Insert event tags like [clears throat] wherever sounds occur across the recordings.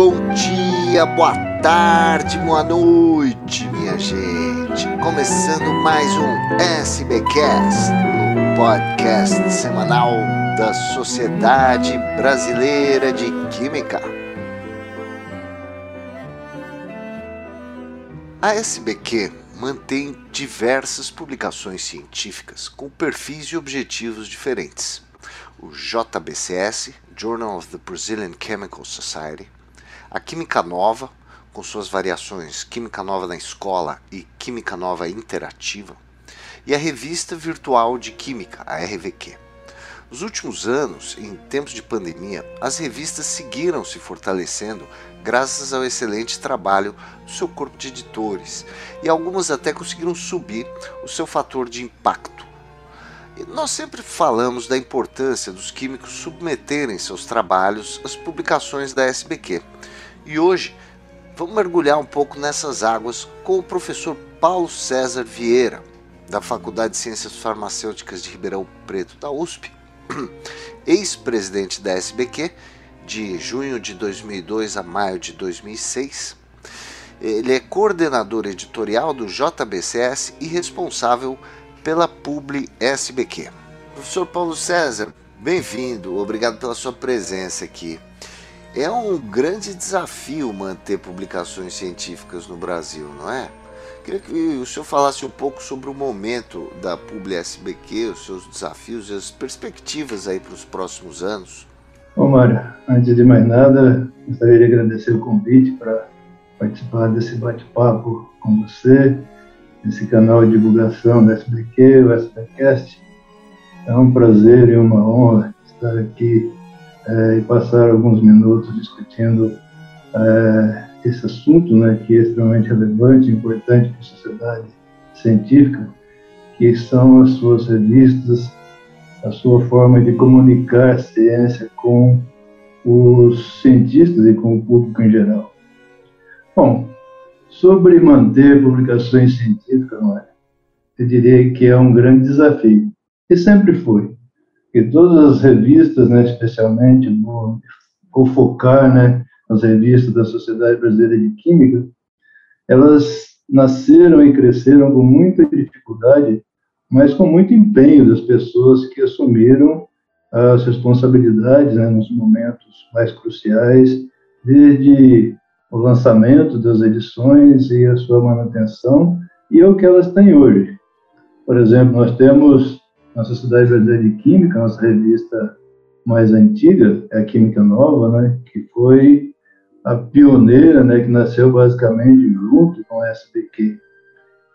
Bom dia, boa tarde, boa noite, minha gente. Começando mais um SBcast, o podcast semanal da Sociedade Brasileira de Química. A SBQ mantém diversas publicações científicas com perfis e objetivos diferentes. O JBCS, Journal of the Brazilian Chemical Society, a Química Nova, com suas variações Química Nova na Escola e Química Nova Interativa, e a Revista Virtual de Química, a RVQ. Nos últimos anos, em tempos de pandemia, as revistas seguiram se fortalecendo graças ao excelente trabalho do seu corpo de editores, e algumas até conseguiram subir o seu fator de impacto. E nós sempre falamos da importância dos químicos submeterem seus trabalhos às publicações da SBQ. E hoje vamos mergulhar um pouco nessas águas com o professor Paulo César Vieira, da Faculdade de Ciências Farmacêuticas de Ribeirão Preto, da USP, [clears throat] ex-presidente da SBQ de junho de 2002 a maio de 2006. Ele é coordenador editorial do JBCS e responsável pela Publi SBQ. Professor Paulo César, bem-vindo, obrigado pela sua presença aqui. É um grande desafio manter publicações científicas no Brasil, não é? Queria que o senhor falasse um pouco sobre o momento da Publi SBQ, os seus desafios e as perspectivas aí para os próximos anos. Bom, Mário, antes de mais nada, gostaria de agradecer o convite para participar desse bate-papo com você, nesse canal de divulgação da SBQ, o SBcast. É um prazer e uma honra estar aqui é, e passar alguns minutos discutindo é, esse assunto, né, que é extremamente relevante e importante para a sociedade científica, que são as suas revistas, a sua forma de comunicar a ciência com os cientistas e com o público em geral. Bom, sobre manter publicações científicas, não é? eu diria que é um grande desafio. E sempre foi. E todas as revistas, né, especialmente, vou focar né, nas revistas da Sociedade Brasileira de Química, elas nasceram e cresceram com muita dificuldade mas com muito empenho das pessoas que assumiram as responsabilidades né, nos momentos mais cruciais, desde o lançamento das edições e a sua manutenção, e é o que elas têm hoje. Por exemplo, nós temos na Sociedade Brasileira de Química, nossa revista mais antiga, é a Química Nova, né, que foi a pioneira, né, que nasceu basicamente junto com a SBQ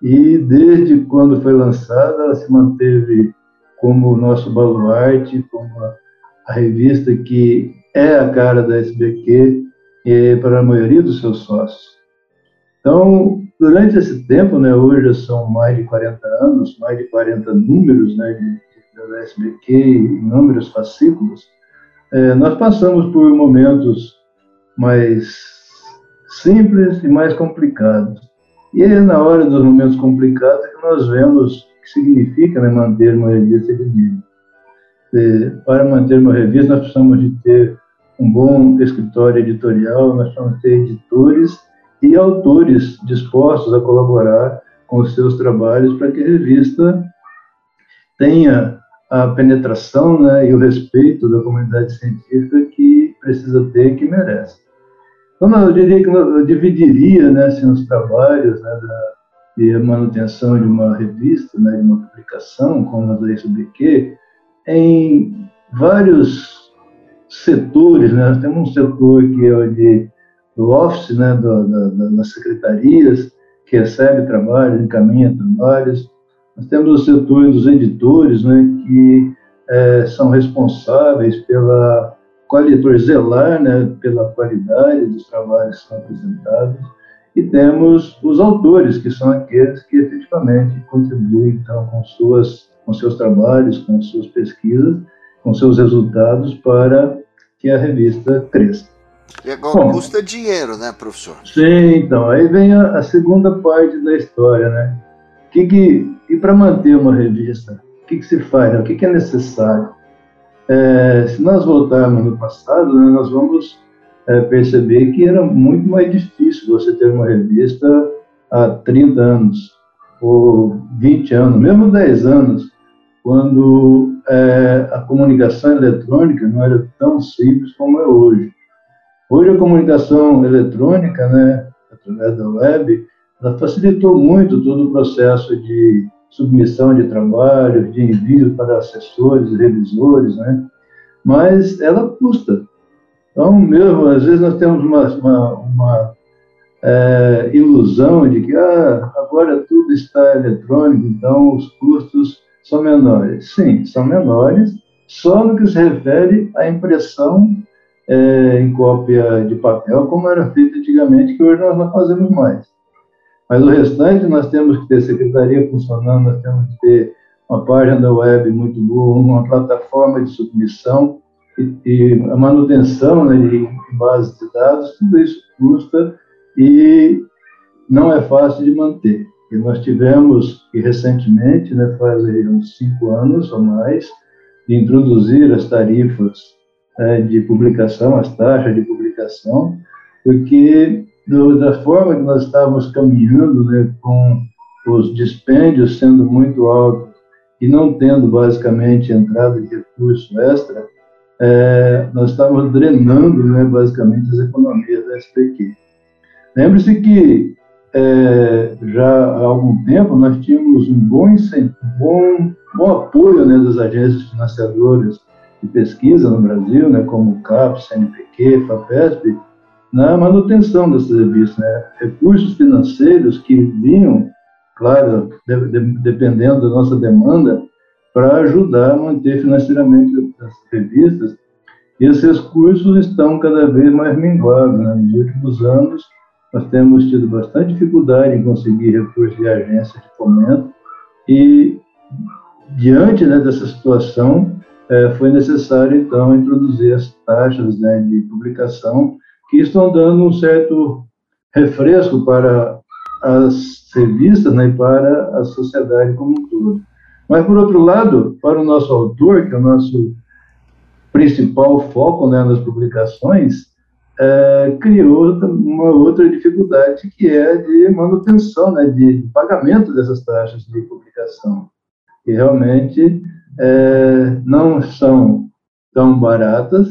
e desde quando foi lançada ela se manteve como o nosso baluarte, como a, a revista que é a cara da SBQ e para a maioria dos seus sócios. Então, durante esse tempo, né, hoje são mais de 40 anos, mais de 40 números né, de, da SBQ, inúmeros fascículos, é, nós passamos por momentos mais simples e mais complicados. E é na hora dos momentos complicados que nós vemos o que significa né, manter uma revista de nível. E, para manter uma revista, nós precisamos de ter um bom escritório editorial, nós precisamos ter editores e autores dispostos a colaborar com os seus trabalhos para que a revista tenha a penetração né, e o respeito da comunidade científica que precisa ter e que merece. Então, eu diria que eu dividiria né, assim, os trabalhos né, da, de manutenção de uma revista, né, de uma publicação, como a da SBQ, em vários setores. Né? Temos um setor que é o de, do office, né, do, da, das secretarias, que recebe trabalhos, encaminha trabalhos. Nós temos o setor dos editores, né, que é, são responsáveis pela por zelar né, pela qualidade dos trabalhos que são apresentados, e temos os autores, que são aqueles que efetivamente contribuem então, com, suas, com seus trabalhos, com suas pesquisas, com seus resultados para que a revista cresça. E agora Bom, custa dinheiro, né, professor? Sim, então, aí vem a, a segunda parte da história, né? Que que, e para manter uma revista, o que, que se faz? Né? O que, que é necessário? É, se nós voltarmos no passado, né, nós vamos é, perceber que era muito mais difícil você ter uma revista há 30 anos, ou 20 anos, mesmo 10 anos, quando é, a comunicação eletrônica não era tão simples como é hoje. Hoje a comunicação eletrônica, né, através da web, ela facilitou muito todo o processo de submissão de trabalho, de envio para assessores, revisores, né? Mas ela custa. Então, mesmo, às vezes nós temos uma, uma, uma é, ilusão de que ah, agora tudo está eletrônico, então os custos são menores. Sim, são menores, só no que se refere à impressão é, em cópia de papel, como era feito antigamente, que hoje nós não fazemos mais. Mas o restante nós temos que ter secretaria funcionando, nós temos que ter uma página web muito boa, uma plataforma de submissão e, e a manutenção né, de bases de dados, tudo isso custa e não é fácil de manter. E nós tivemos, e recentemente, né, faz uns cinco anos ou mais, de introduzir as tarifas é, de publicação, as taxas de publicação, porque do, da forma que nós estávamos caminhando, né, com os dispêndios sendo muito altos e não tendo basicamente entrada de recurso extra, é, nós estávamos drenando, né, basicamente, as economias da SPQ. Lembre-se que é, já há algum tempo nós tínhamos um bom, bom, bom apoio né, das agências financiadoras de pesquisa no Brasil, né, como o CAPES, CNPq, FAPESP, na manutenção desses revistas. Né? Recursos financeiros que vinham, claro, de, de, dependendo da nossa demanda, para ajudar a manter financeiramente as revistas. E esses recursos estão cada vez mais minguados. Né? Nos últimos anos, nós temos tido bastante dificuldade em conseguir recursos de agência de fomento e, diante né, dessa situação, foi necessário, então, introduzir as taxas né, de publicação que estão dando um certo refresco para as revistas né, e para a sociedade como um todo. Mas, por outro lado, para o nosso autor, que é o nosso principal foco né, nas publicações, é, criou uma outra dificuldade que é de manutenção, né, de pagamento dessas taxas de publicação, que realmente é, não são tão baratas,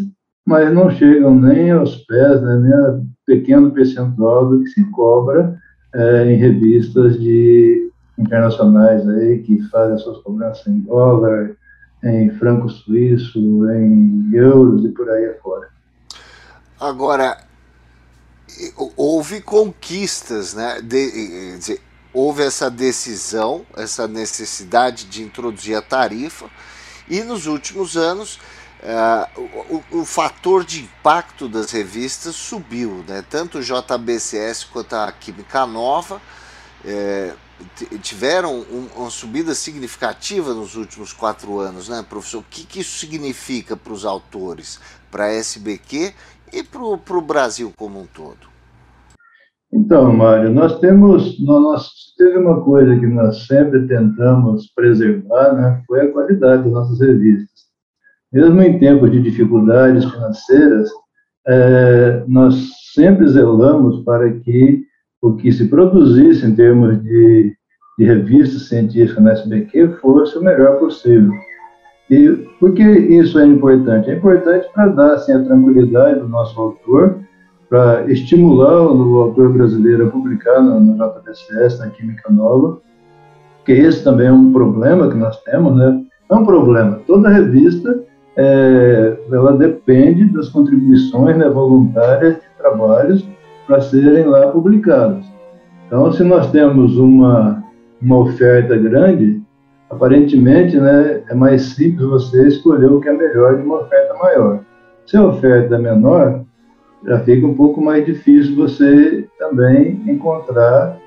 mas não chegam nem aos pés, né, nem a pequeno percentual do que se cobra é, em revistas de internacionais aí que fazem suas cobranças em dólar, em franco suíço, em euros e por aí afora. Agora, houve conquistas, né? De, de, houve essa decisão, essa necessidade de introduzir a tarifa, e nos últimos anos uh, o, o, fator de impacto das revistas subiu, né? Tanto o JBCS quanto a Química Nova é, tiveram um, uma subida significativa nos últimos quatro anos, né, professor? O que, que isso significa para os autores, para a SBQ e para o Brasil como um todo? Então, Mário, nós temos, nós teve uma coisa que nós sempre tentamos preservar, né, foi a qualidade das nossas revistas. Mesmo em tempos de dificuldades financeiras, é, nós sempre zelamos para que o que se produzisse em termos de, de revista científica na SBQ fosse o melhor possível. E por que isso é importante? É importante para dar assim, a tranquilidade do nosso autor, para estimular o autor brasileiro a publicar no, no JBCS, na Química Nova, que esse também é um problema que nós temos, né? É um problema. Toda revista, é, ela depende das contribuições né, voluntárias de trabalhos para serem lá publicados. Então, se nós temos uma, uma oferta grande, aparentemente, né, é mais simples você escolher o que é melhor de uma oferta maior. Se a oferta é menor, já fica um pouco mais difícil você também encontrar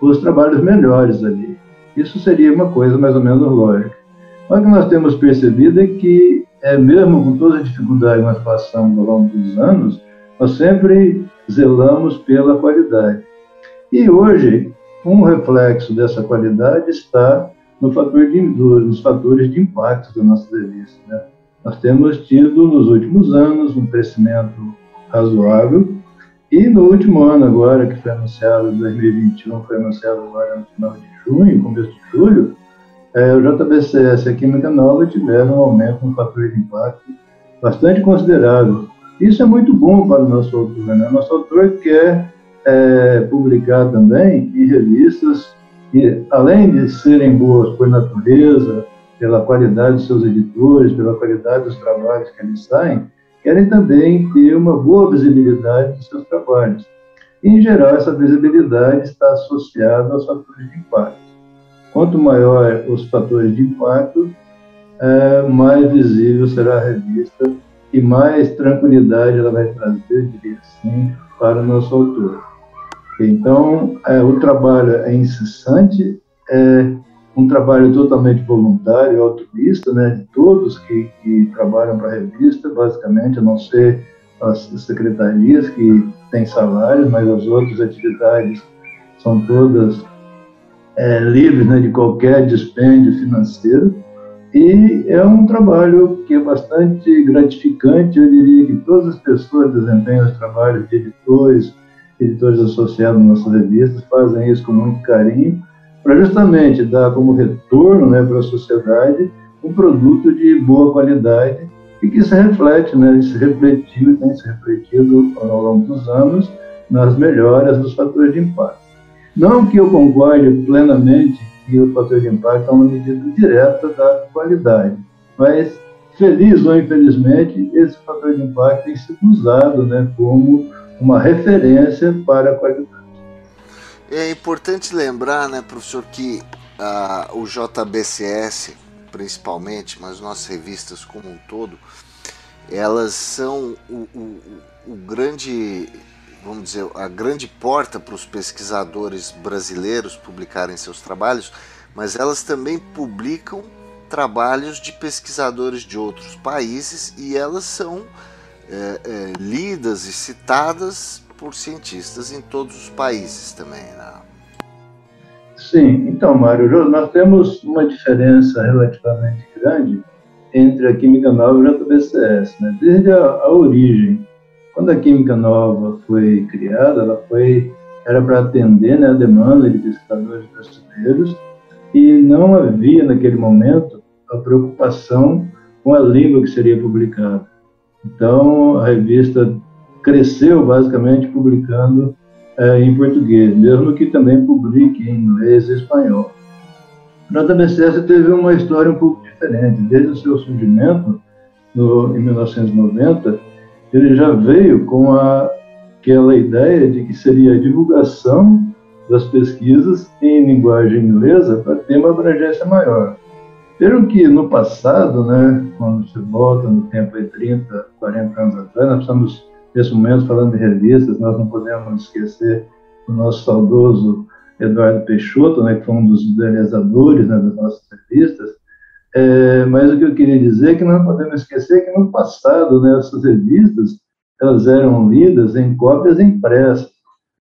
os trabalhos melhores ali. Isso seria uma coisa mais ou menos lógica. Mas o que nós temos percebido é que, é, mesmo com toda a dificuldade que nós passamos ao longo dos anos, nós sempre zelamos pela qualidade. E hoje, um reflexo dessa qualidade está no fator de, nos fatores de impacto da nossa revista. Né? Nós temos tido, nos últimos anos, um crescimento razoável. E no último ano agora, que foi anunciado, 2021, foi anunciado agora no final de junho, começo de julho, é, o JBCS e a Química Nova tiveram um aumento no fator de impacto bastante considerável. Isso é muito bom para o nosso autor. Né? Nosso autor quer é, publicar também em revistas que, além de serem boas por natureza, pela qualidade dos seus editores, pela qualidade dos trabalhos que eles saem, querem também ter uma boa visibilidade dos seus trabalhos. E, em geral, essa visibilidade está associada aos fatores de impacto. Quanto maior os fatores de impacto, é, mais visível será a revista e mais tranquilidade ela vai trazer, diria assim, para o nosso autor. Então, é, o trabalho é incessante, é um trabalho totalmente voluntário, altruísta, né, de todos que, que trabalham para a revista, basicamente, a não ser as secretarias que têm salários, mas as outras atividades são todas é, livres né, de qualquer dispêndio financeiro. E é um trabalho que é bastante gratificante. Eu diria que todas as pessoas desempenham os trabalhos de editores, editores associados às nossas revistas, fazem isso com muito carinho, para justamente dar como retorno né, para a sociedade um produto de boa qualidade e que se reflete, né, se refletiu e tem se refletido ao longo dos anos nas melhoras dos fatores de impacto. Não que eu concorde plenamente que o fator de impacto é uma medida direta da qualidade, mas feliz ou infelizmente esse fator de impacto tem sido usado né, como uma referência para a qualidade. É importante lembrar, né, professor, que uh, o JBCS, principalmente, mas nossas revistas como um todo, elas são o, o, o grande vamos dizer, a grande porta para os pesquisadores brasileiros publicarem seus trabalhos, mas elas também publicam trabalhos de pesquisadores de outros países e elas são é, é, lidas e citadas por cientistas em todos os países também. Né? Sim, então, Mário, nós temos uma diferença relativamente grande entre a Química Nova e o JBCS, né? desde a, a origem. Quando a Química Nova foi criada, ela foi era para atender né, a demanda de pesquisadores brasileiros e não havia naquele momento a preocupação com a língua que seria publicada. Então a revista cresceu basicamente publicando é, em português, mesmo que também publique em inglês e espanhol. A JBCS teve uma história um pouco diferente. Desde o seu surgimento, no, em 1990, ele já veio com a, aquela ideia de que seria a divulgação das pesquisas em linguagem inglesa para ter uma abrangência maior. Pelo que no passado, né, quando você volta no tempo de 30, 40 anos atrás, nós estamos nesse momento falando de revistas, nós não podemos esquecer o nosso saudoso Eduardo Peixoto, né, que foi um dos idealizadores né, das nossas revistas, é, mas o que eu queria dizer é que não podemos esquecer que no passado, né, essas revistas elas eram lidas em cópias impressas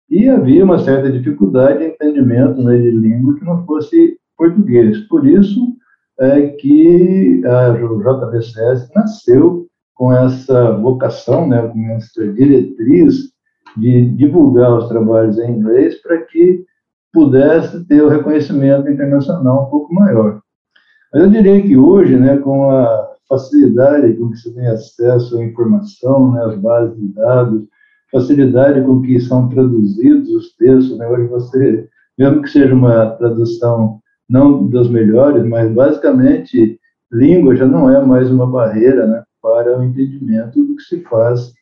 e havia uma certa dificuldade de entendimento né, de língua que não fosse português. Por isso é que a JBCS nasceu com essa vocação, né, com essa diretriz de divulgar os trabalhos em inglês para que pudesse ter o reconhecimento internacional um pouco maior. Mas eu diria que hoje, né, com a facilidade com que se tem acesso à informação, né, às bases de dados, facilidade com que são traduzidos os textos, né, hoje você, mesmo que seja uma tradução não das melhores, mas basicamente língua já não é mais uma barreira né, para o entendimento do que se faz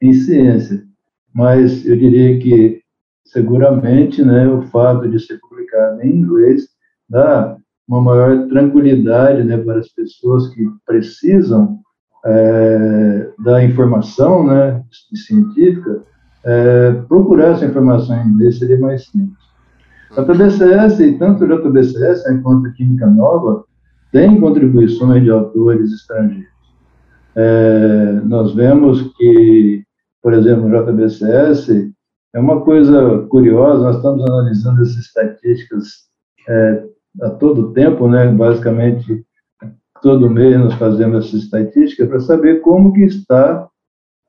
em ciência. Mas eu diria que seguramente né, o fato de ser publicado em inglês dá uma maior tranquilidade né, para as pessoas que precisam é, da informação né, científica, é, procurar essa informação em inglês seria mais simples. A JBCS, e tanto a JBCS quanto a Química Nova, tem contribuições de autores estrangeiros. É, nós vemos que, por exemplo, o JBCS é uma coisa curiosa, nós estamos analisando essas estatísticas é, a todo tempo, né? Basicamente, todo mês nós fazemos essa estatística para saber como que está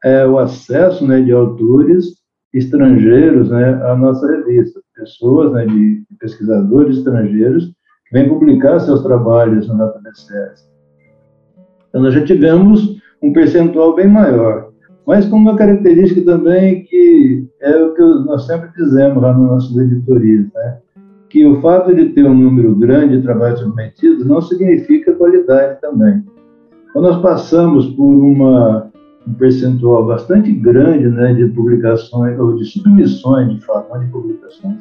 é, o acesso né, de autores estrangeiros né, à nossa revista, pessoas, né, de pesquisadores estrangeiros que vêm publicar seus trabalhos no JBCS. Então, nós já tivemos um percentual bem maior, mas com uma característica também que é o que nós sempre dizemos lá nas nossas editorias, né? que o fato de ter um número grande de trabalhos submetidos não significa qualidade também. Quando nós passamos por uma, um percentual bastante grande né, de publicações, ou de submissões, de fato, não de publicações,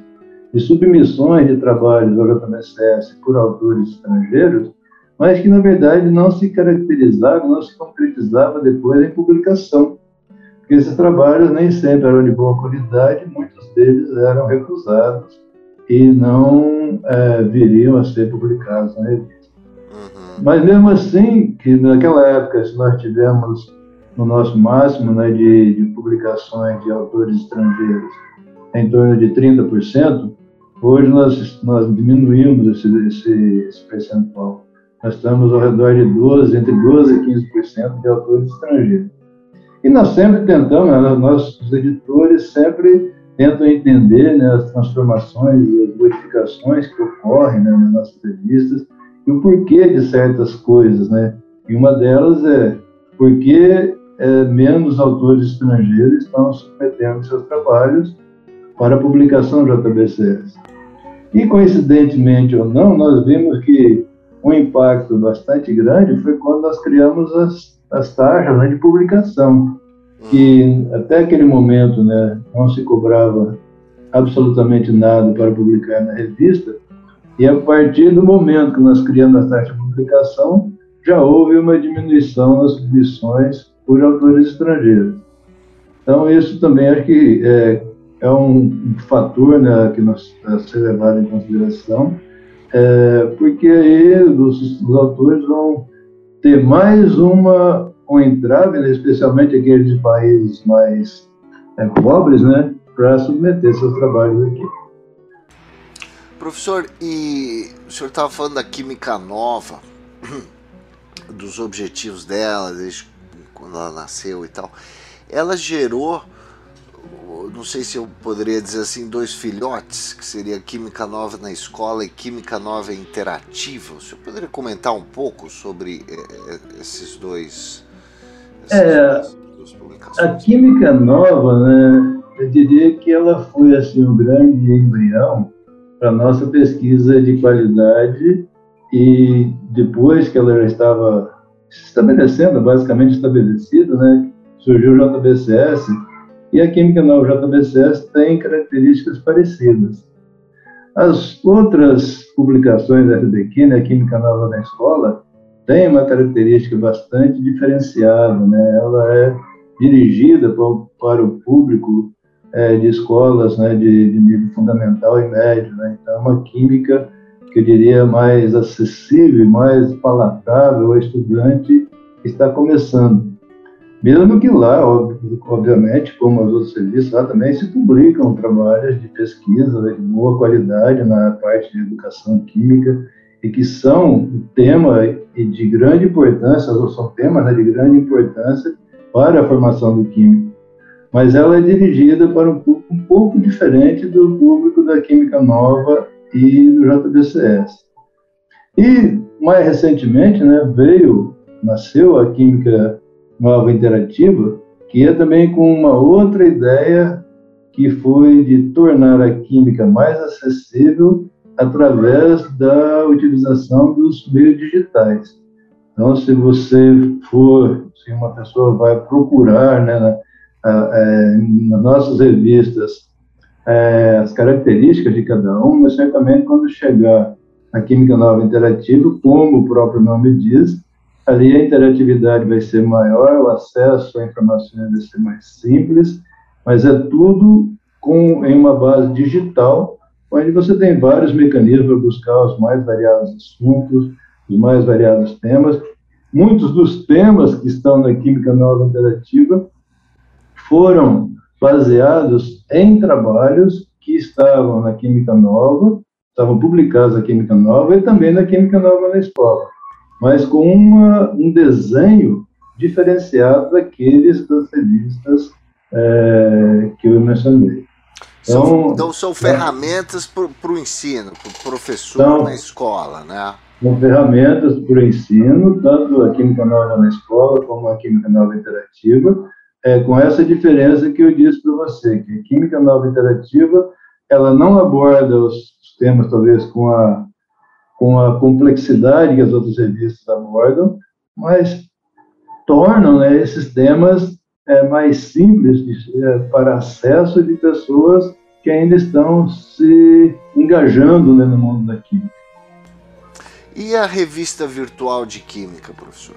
de submissões de trabalhos ao JMSS por autores estrangeiros, mas que, na verdade, não se caracterizava, não se concretizava depois em publicação. Porque esses trabalhos nem sempre eram de boa qualidade, muitos deles eram recusados e não é, viriam a ser publicados na revista. Uhum. Mas mesmo assim, que naquela época, se nós tivemos no nosso máximo né, de, de publicações de autores estrangeiros em torno de 30%, hoje nós, nós diminuímos esse, esse, esse percentual. Nós estamos ao redor de 12, entre 12% e 15% de autores estrangeiros. E nós sempre tentamos, né, nossos editores sempre tentam entender né, as transformações e as modificações que ocorrem né, nas nossas revistas e o porquê de certas coisas, né? E uma delas é porque é, menos autores estrangeiros estão submetendo seus trabalhos para publicação no JBCS. E coincidentemente ou não, nós vimos que um impacto bastante grande foi quando nós criamos as, as taxas né, de publicação que até aquele momento né, não se cobrava absolutamente nada para publicar na revista, e a partir do momento que nós criamos a taxa de publicação, já houve uma diminuição nas submissões por autores estrangeiros. Então, isso também acho que é, é um, fator né, que nós a ser levado em consideração, é, porque aí os, os autores vão ter mais uma um entrave, né, especialmente aqueles países mais é, pobres, né, para submeter seus trabalhos aqui. Professor, e o senhor estava falando da química nova, [clears throat] dos objetivos dela, desde quando ela nasceu e tal. Ela gerou, não sei se eu poderia dizer assim, dois filhotes, que seria Química Nova na Escola e Química Nova Interativa. O senhor poderia comentar um pouco sobre eh, esses dois é, a química nova, né, eu diria que ela foi assim um grande embrião para nossa pesquisa de qualidade e depois que ela já estava estabelecendo, basicamente estabelecida, né, surgiu o JBCS e a química nova JBCS tem características parecidas. As outras publicações da FDQ, né, a Química Nova na Escola, tem uma característica bastante diferenciada, né? Ela é dirigida para o público é, de escolas né, de, de, nível fundamental e médio, né? Então, é uma química que eu diria mais acessível, mais palatável ao estudante que está começando. Mesmo que lá, obviamente, como os outros serviços, lá também se publicam trabalhos de pesquisa de boa qualidade na parte de educação química e que são tema de grande importância, ou são temas né, de grande importância para a formação do químico. Mas ela é dirigida para um público um pouco diferente do público da Química Nova e do JBCS. E, mais recentemente, né, veio, nasceu a Química Nova Interativa, que é também com uma outra ideia que foi de tornar a química mais acessível através da utilização dos meios digitais. Então, se você for, se uma pessoa vai procurar né, na, é, nas nossas revistas é, as características de cada um, mas certamente quando chegar a Química Nova Interativa, como o próprio nome diz, ali a interatividade vai ser maior, o acesso à informação vai ser mais simples, mas é tudo com, em uma base digital, onde você tem vários mecanismos para buscar os mais variados assuntos, os mais variados temas. Muitos dos temas que estão na Química Nova Interativa foram baseados em trabalhos que estavam na Química Nova, estavam publicados na Química Nova e também na Química Nova na escola, mas com uma, um desenho diferenciado daqueles das revistas é, que eu mencionei. Então, são, então são ferramentas para o ensino, para o professor então, na escola, né? São ferramentas para o ensino, tanto a Química Nova na escola como a Química Nova Interativa, é, com essa diferença que eu disse para você, que a Química Nova Interativa, ela não aborda os temas, talvez, com a, com a complexidade que as outras revistas abordam, mas tornam né, esses temas é, mais simples de, é, para acesso de pessoas que ainda estão se engajando né, no mundo da química. E a revista virtual de química, professor?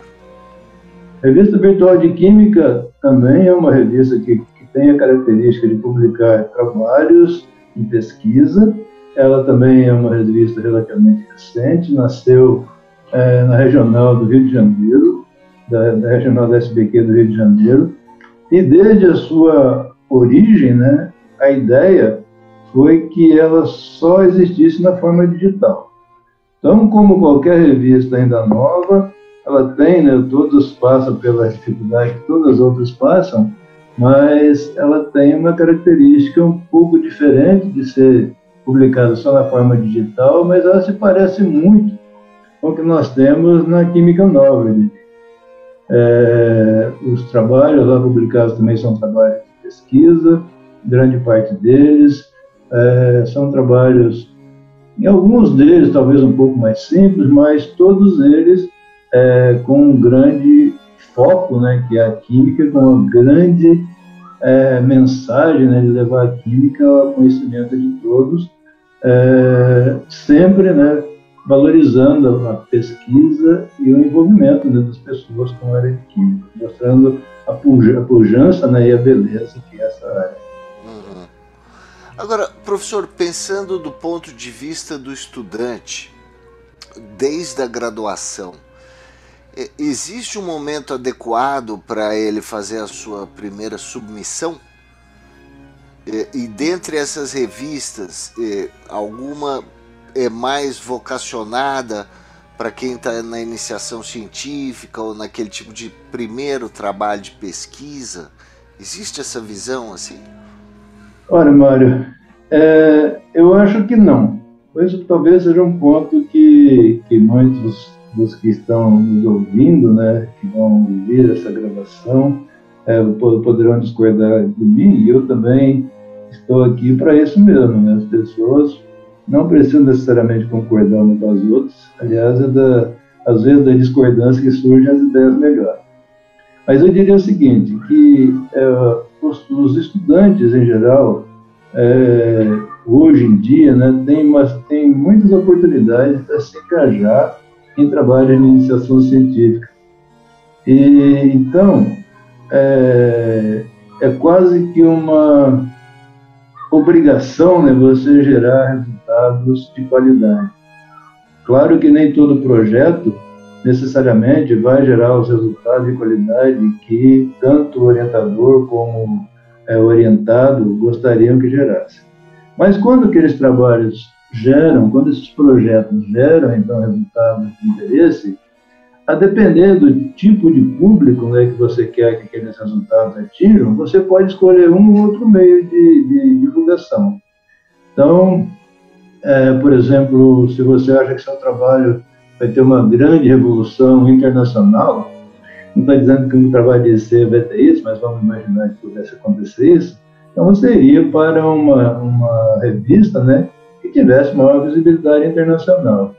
A revista virtual de química também é uma revista que, que tem a característica de publicar trabalhos em pesquisa. Ela também é uma revista relativamente recente, nasceu é, na regional do Rio de Janeiro, da, da regional da SBQ do Rio de Janeiro, e desde a sua origem, né, a ideia foi que ela só existisse na forma digital. Então, como qualquer revista ainda nova, ela tem, né, todos passam pela dificuldade que todas as outras passam, mas ela tem uma característica um pouco diferente de ser publicada só na forma digital, mas ela se parece muito com o que nós temos na Química Nova. É, os trabalhos lá publicados também são trabalhos de pesquisa, grande parte deles. É, são trabalhos, em alguns deles talvez um pouco mais simples, mas todos eles é, com um grande foco, né, que é a química, com uma grande é, mensagem né, de levar a química ao conhecimento de todos, é, sempre né, valorizando a pesquisa e o envolvimento né, das pessoas com a área de química, mostrando a, pujança né, e a beleza que é essa área. Uhum. Agora, professor, pensando do ponto de vista do estudante, desde a graduação, é, existe um momento adequado para ele fazer a sua primeira submissão? É, e dentre essas revistas, é, alguma é mais vocacionada para quem está na iniciação científica ou naquele tipo de primeiro trabalho de pesquisa? Existe essa visão assim? Olha, Mário, é, eu acho que não. Isso talvez seja um ponto que, que muitos dos que estão nos ouvindo, né, que vão ouvir essa gravação, é, poderão discordar de mim, e eu também estou aqui para isso mesmo. Né? As pessoas não precisam necessariamente concordar umas com as outras. Aliás, é da, às vezes da discordância que surgem as ideias melhores. Mas eu diria o seguinte, que é, os, os, estudantes em geral, é, hoje em dia, né, tem, mas, tem muitas oportunidades para se engajar em trabalho de iniciação científica. E então é, é quase que uma obrigação né, você gerar resultados de qualidade. Claro que nem todo projeto necessariamente vai gerar os resultados de qualidade que tanto o orientador como é, orientado gostariam que gerasse. Mas quando aqueles trabalhos geram, quando esses projetos geram então resultados de interesse, a depender do tipo de público né, que você quer que aqueles resultados atinjam, você pode escolher um ou outro meio de, de divulgação. Então, é, por exemplo, se você acha que seu trabalho vai ter uma grande revolução internacional, não está dizendo que o trabalho de ser vai ter isso, mas vamos imaginar que pudesse acontecer isso, então você iria para uma, uma revista né, que tivesse maior visibilidade internacional.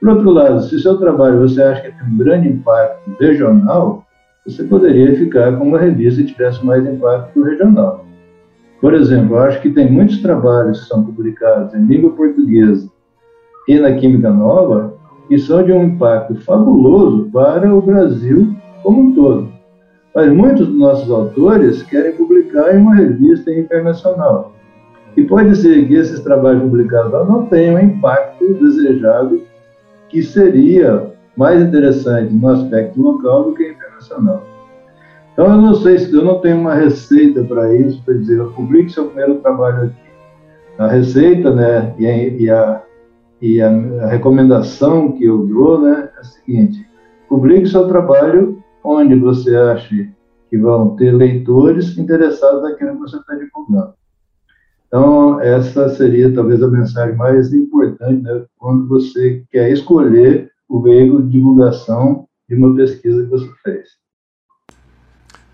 Por outro lado, se seu trabalho você acha que tem um grande impacto regional, você poderia ficar com uma revista que tivesse mais impacto regional. Por exemplo, eu acho que tem muitos trabalhos que são publicados em língua portuguesa e na Química Nova que são de um impacto fabuloso para o Brasil como um todo. Mas muitos dos nossos autores querem publicar em uma revista internacional. E pode ser que esses trabalhos publicados lá não tenham o impacto desejado que seria mais interessante no aspecto local do que internacional. Então, eu não sei se eu não tenho uma receita para isso, para dizer, publique seu primeiro trabalho aqui. A receita, né, e a, e a, e a recomendação que eu dou, né, é a seguinte: publique seu trabalho onde você acha que vão ter leitores interessados naquilo que você está divulgando. Então, essa seria talvez a mensagem mais importante né, quando você quer escolher o veículo de divulgação de uma pesquisa que você fez.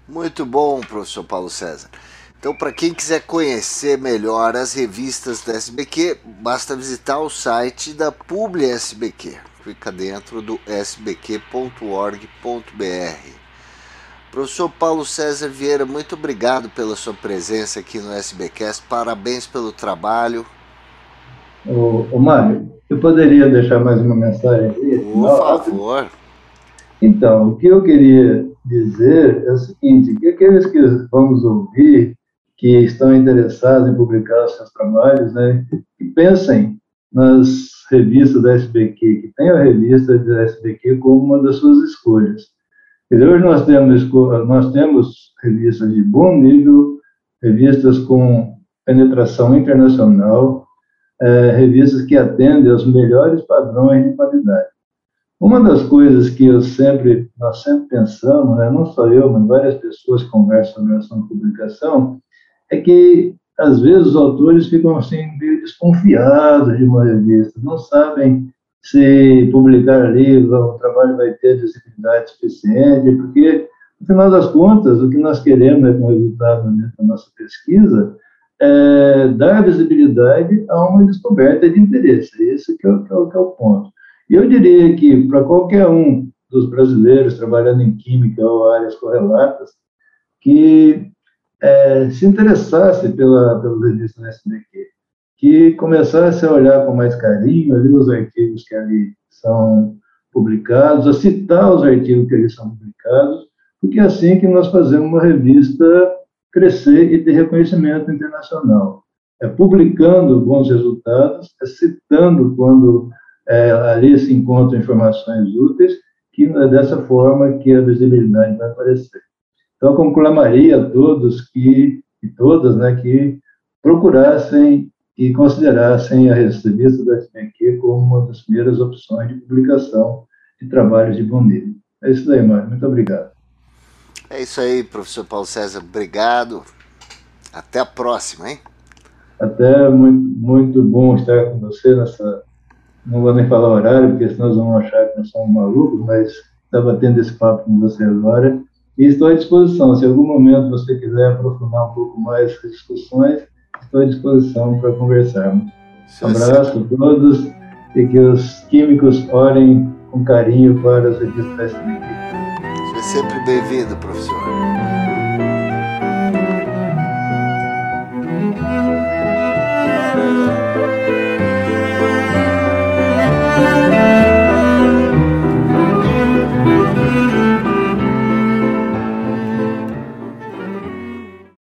Muito bom, professor Paulo César. Então, para quem quiser conhecer melhor as revistas da SBQ, basta visitar o site da Publi SBQ. Fica dentro do sbq.org.br. Professor Paulo César Vieira, muito obrigado pela sua presença aqui no SBcast. Parabéns pelo trabalho. Ô, ô Mário, eu poderia deixar mais uma mensagem aqui? Por favor. Então, o que eu queria dizer é o seguinte, que aqueles que vamos ouvir, que estão interessados em publicar os seus trabalhos, né, que pensem nas revistas da SBQ, que tenham a revista da SBQ como uma das suas escolhas. Dizer, hoje nós temos, nós temos revistas de bom nível, revistas com penetração internacional, é, revistas que atendem aos melhores padrões de qualidade. Uma das coisas que eu sempre, nós sempre pensamos, né, não só eu, mas várias pessoas conversam sobre a ação de publicação, é que às vezes os autores ficam assim meio desconfiados de uma revista, não sabem se publicar ali, o trabalho vai ter visibilidade suficiente, porque, no final das contas, o que nós queremos é, com o resultado da nossa pesquisa, é dar visibilidade a uma descoberta de interesse. Esse que é, que é, que é o ponto. E eu diria que, para qualquer um dos brasileiros trabalhando em química ou áreas correlatas, que é, se interessasse pela, pela revista SBQ, que começasse a olhar com mais carinho ali os artigos que ali são publicados, a citar os artigos que ali são publicados, porque é assim que nós fazemos uma revista crescer e ter reconhecimento internacional. É publicando bons resultados, é citando quando é, ali se encontram informações úteis, que é dessa forma que a visibilidade vai aparecer. Então, conclamaria a todos que, e todas, né, que procurassem e considerassem a revista da SBQ como uma das primeiras opções de publicação de trabalhos de bom nível. É isso aí, Mário. Muito obrigado. É isso aí, professor Paulo César. Obrigado. Até a próxima, hein? Até muito, muito bom estar com você nessa. Não vou nem falar horário, porque senão eles vão achar que nós somos malucos, mas estava tendo esse papo com você agora. E estou à disposição. Se em algum momento você quiser aprofundar um pouco mais as discussões, estou à disposição para conversarmos. Um abraço a todos e que os químicos orem com carinho para as revistas SBQ. Seja sempre bem-vindo, professor.